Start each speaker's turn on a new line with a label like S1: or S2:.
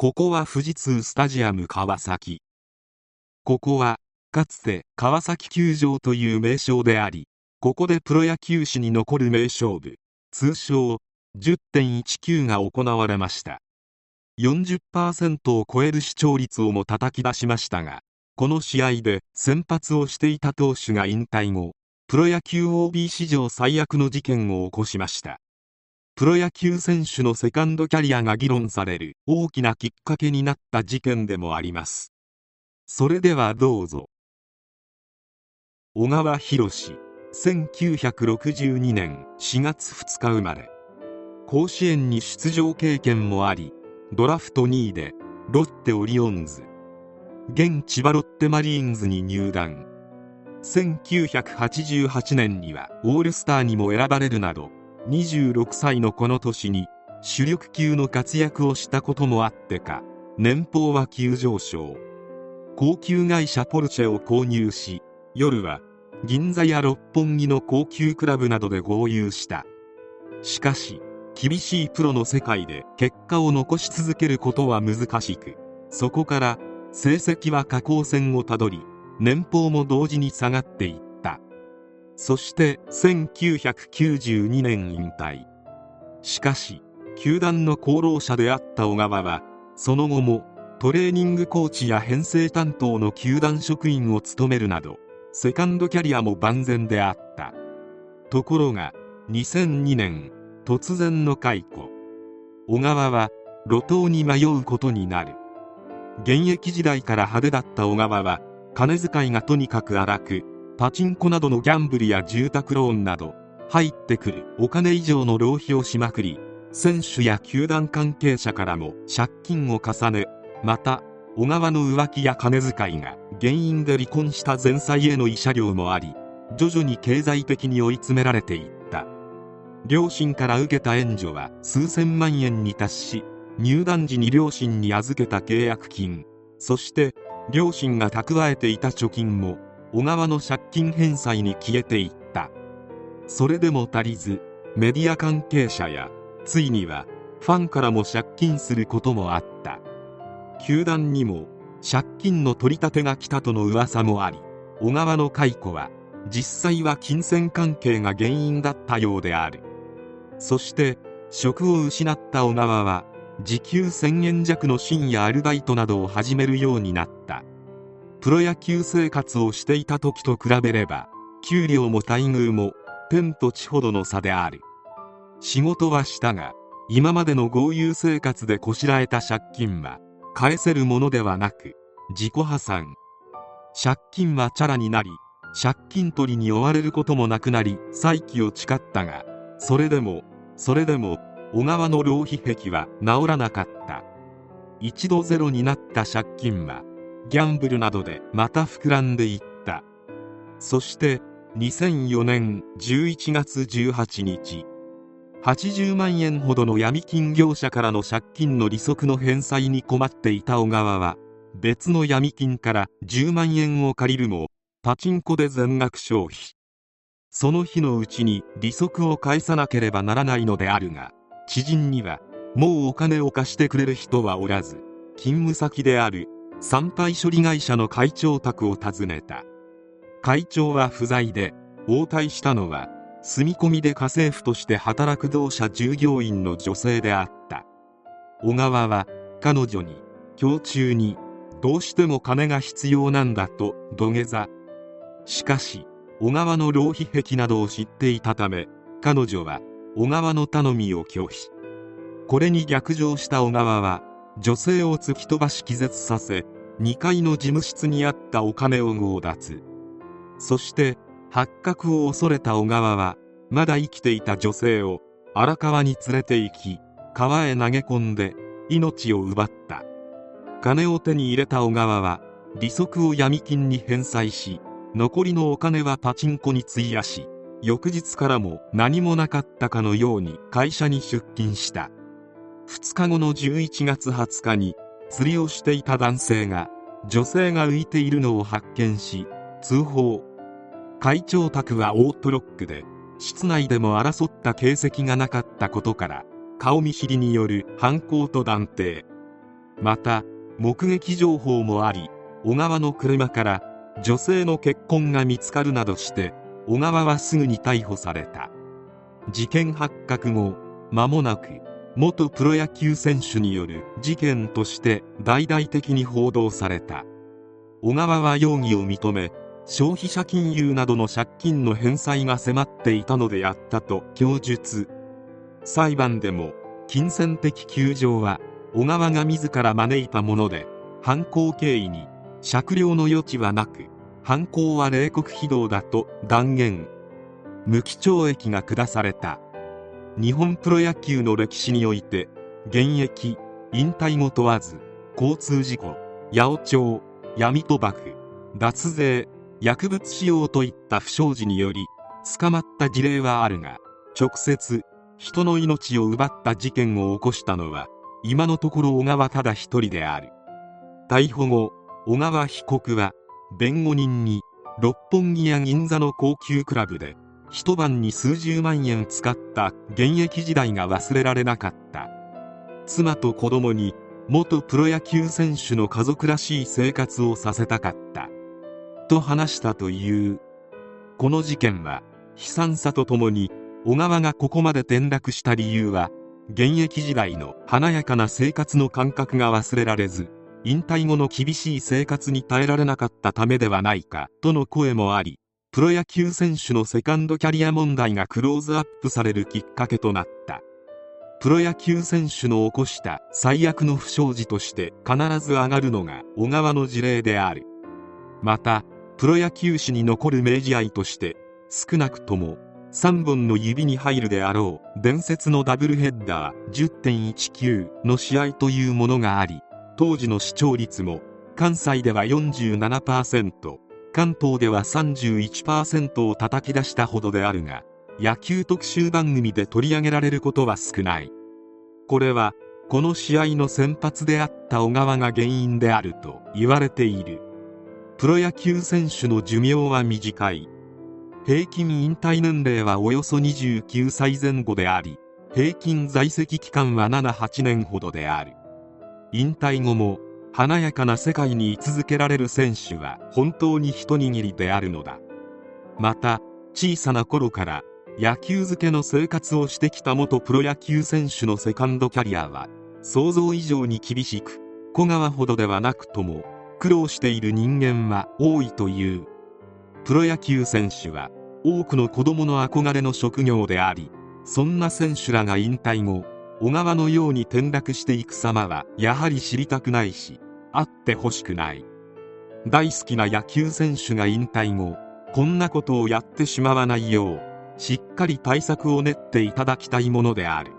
S1: ここは富士通スタジアム川崎。ここはかつて川崎球場という名称でありここでプロ野球史に残る名勝負。通称10.19が行われました。40%を超える視聴率をも叩き出しましたがこの試合で先発をしていた投手が引退後プロ野球 OB 史上最悪の事件を起こしました。プロ野球選手のセカンドキャリアが議論される大きなきっかけになった事件でもあります。それではどうぞ。小川博1962年4月2日生まれ。甲子園に出場経験もありドラフト2位でロッテオリオンズ。現千葉ロッテマリーンズに入団。1988年にはオールスターにも選ばれるなど26歳のこの年に主力級の活躍をしたこともあってか年俸は急上昇。高級会社ポルチェを購入し夜は銀座や六本木の高級クラブなどで豪遊した。しかし厳しいプロの世界で結果を残し続けることは難しくそこから成績は下降線をたどり年俸も同時に下がっていった。そして1992年引退。しかし球団の功労者であった小川はその後もトレーニングコーチや編成担当の球団職員を務めるなどセカンドキャリアも万全であった。ところが2002年突然の解雇。小川は路頭に迷うことになる。現役時代から派手だった小川は金遣いがとにかく荒くパチンコなどのギャンブルや住宅ローンなど入ってくるお金以上の浪費をしまくり選手や球団関係者からも借金を重ねまた小川の浮気や金遣いが原因で離婚した前妻への慰謝料もあり徐々に経済的に追い詰められていった。両親から受けた援助は数千万円に達し入団時に両親に預けた契約金そして両親が蓄えていた貯金も小川の借金返済に消えていった。それでも足りずメディア関係者やついにはファンからも借金することもあった。球団にも借金の取り立てが来たとの噂もあり小川の解雇は実際は金銭関係が原因だったようである。そして職を失った小川は時給1000円弱の深夜アルバイトなどを始めるようになった。プロ野球生活をしていた時と比べれば給料も待遇も天と地ほどの差である。仕事はしたが今までの豪遊生活でこしらえた借金は返せるものではなく自己破産。借金はチャラになり借金取りに追われることもなくなり再起を誓ったがそれでもそれでも小川の浪費癖は治らなかった。一度ゼロになった借金はギャンブルなどでまた膨らんでいった。そして2004年11月18日80万円ほどの闇金業者からの借金の利息の返済に困っていた小川は別の闇金から10万円を借りるもパチンコで全額消費。その日のうちに利息を返さなければならないのであるが知人にはもうお金を貸してくれる人はおらず勤務先である産廃処理会社の会長宅を訪ねた。会長は不在で応対したのは住み込みで家政婦として働く同社従業員の女性であった。小川は彼女に今日中にどうしても金が必要なんだと土下座。しかし小川の浪費癖などを知っていたため彼女は小川の頼みを拒否。これに逆上した小川は女性を突き飛ばし気絶させ2階の事務室にあったお金を強奪。そして発覚を恐れた小川はまだ生きていた女性を荒川に連れて行き川へ投げ込んで命を奪った。金を手に入れた小川は利息を闇金に返済し残りのお金はパチンコに費やし翌日からも何もなかったかのように会社に出勤した。2日後の11月20日に釣りをしていた男性が女性が浮いているのを発見し通報。会長宅はオートロックで室内でも争った形跡がなかったことから顔見知りによる犯行と断定。また目撃情報もあり小川の車から女性の血痕が見つかるなどして小川はすぐに逮捕された。事件発覚後間もなく元プロ野球選手による事件として大々的に報道された。小川は容疑を認め消費者金融などの借金の返済が迫っていたのでやったと供述。裁判でも金銭的窮状は小川が自ら招いたもので犯行経緯に酌量の余地はなく犯行は冷酷非道だと断言。無期懲役が下された。日本プロ野球の歴史において現役引退も問わず交通事故八百長闇賭博脱税薬物使用といった不祥事により捕まった事例はあるが直接人の命を奪った事件を起こしたのは今のところ小川ただ一人である。逮捕後小川被告は弁護人に六本木や銀座の高級クラブで一晩に数十万円使った現役時代が忘れられなかった。妻と子供に元プロ野球選手の家族らしい生活をさせたかった。と話したという。この事件は悲惨さとともに小川がここまで転落した理由は現役時代の華やかな生活の感覚が忘れられず引退後の厳しい生活に耐えられなかったためではないかとの声もありプロ野球選手のセカンドキャリア問題がクローズアップされるきっかけとなった。プロ野球選手の起こした最悪の不祥事として必ず上がるのが小川の事例である。またプロ野球史に残る名試合として少なくとも3本の指に入るであろう伝説のダブルヘッダー10.19の試合というものがあり当時の視聴率も関西では47%関東では31%を叩き出したほどであるが野球特集番組で取り上げられることは少ない。これはこの試合の先発であった小川が原因であると言われている。プロ野球選手の寿命は短い。平均引退年齢はおよそ29歳前後であり平均在籍期間は78年ほどである。引退後も華やかな世界に居続けられる選手は本当に一握りであるのだ。また小さな頃から野球漬けの生活をしてきた元プロ野球選手のセカンドキャリアは想像以上に厳しく小川ほどではなくとも苦労している人間は多いという。プロ野球選手は多くの子供の憧れの職業でありそんな選手らが引退後小川のように転落していく様はやはり知りたくないしあってほしくない。大好きな野球選手が引退後こんなことをやってしまわないようしっかり対策を練っていただきたいものである。